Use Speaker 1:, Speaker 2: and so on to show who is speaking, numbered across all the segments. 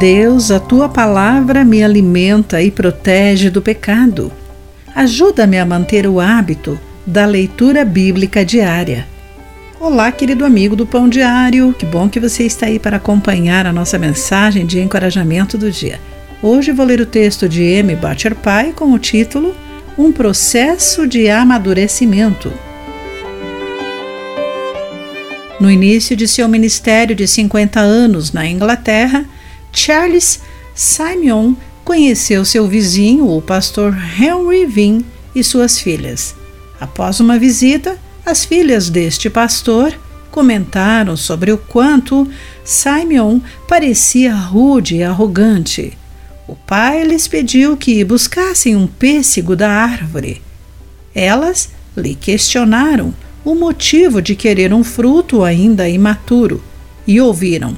Speaker 1: Deus, a tua palavra me alimenta e protege do pecado. Ajuda-me a manter o hábito da leitura bíblica diária. Olá, querido amigo do Pão Diário, que bom que você está aí para acompanhar a nossa mensagem de encorajamento do dia. Hoje vou ler o texto de M. Butcher Pai com o título Um Processo de Amadurecimento. No início de seu ministério de 50 anos na Inglaterra, Charles Simeon conheceu seu vizinho, o pastor Henry Vin, e suas filhas. Após uma visita, as filhas deste pastor comentaram sobre o quanto Simeon parecia rude e arrogante. O pai lhes pediu que buscassem um pêssego da árvore. Elas lhe questionaram o motivo de querer um fruto ainda imaturo e ouviram: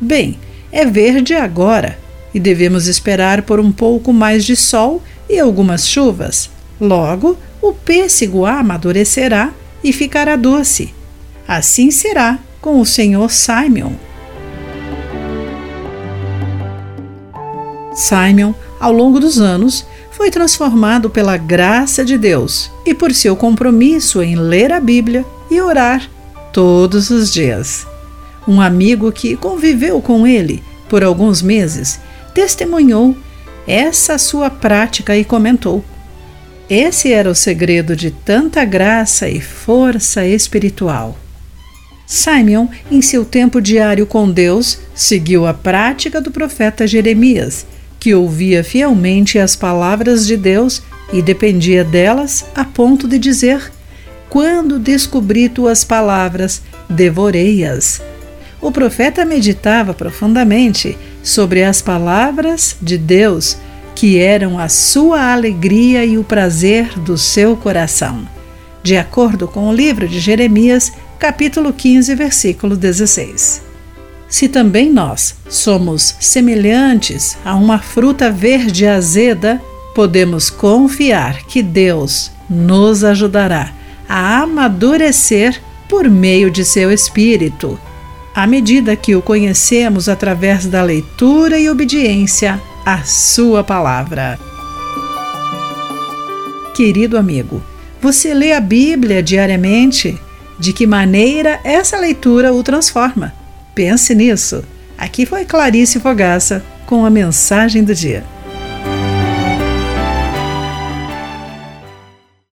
Speaker 1: Bem, é verde agora e devemos esperar por um pouco mais de sol e algumas chuvas. Logo, o pêssego amadurecerá e ficará doce. Assim será com o Senhor Simon. Simon, ao longo dos anos, foi transformado pela graça de Deus e por seu compromisso em ler a Bíblia e orar todos os dias. Um amigo que conviveu com ele por alguns meses testemunhou essa sua prática e comentou: Esse era o segredo de tanta graça e força espiritual. Simon, em seu tempo diário com Deus, seguiu a prática do profeta Jeremias, que ouvia fielmente as palavras de Deus e dependia delas a ponto de dizer: Quando descobri tuas palavras, devorei-as o profeta meditava profundamente sobre as palavras de Deus, que eram a sua alegria e o prazer do seu coração. De acordo com o livro de Jeremias, capítulo 15, versículo 16. Se também nós somos semelhantes a uma fruta verde azeda, podemos confiar que Deus nos ajudará a amadurecer por meio de seu Espírito à medida que o conhecemos através da leitura e obediência à Sua palavra. Querido amigo, você lê a Bíblia diariamente? De que maneira essa leitura o transforma? Pense nisso. Aqui foi Clarice Fogaça com a mensagem do dia.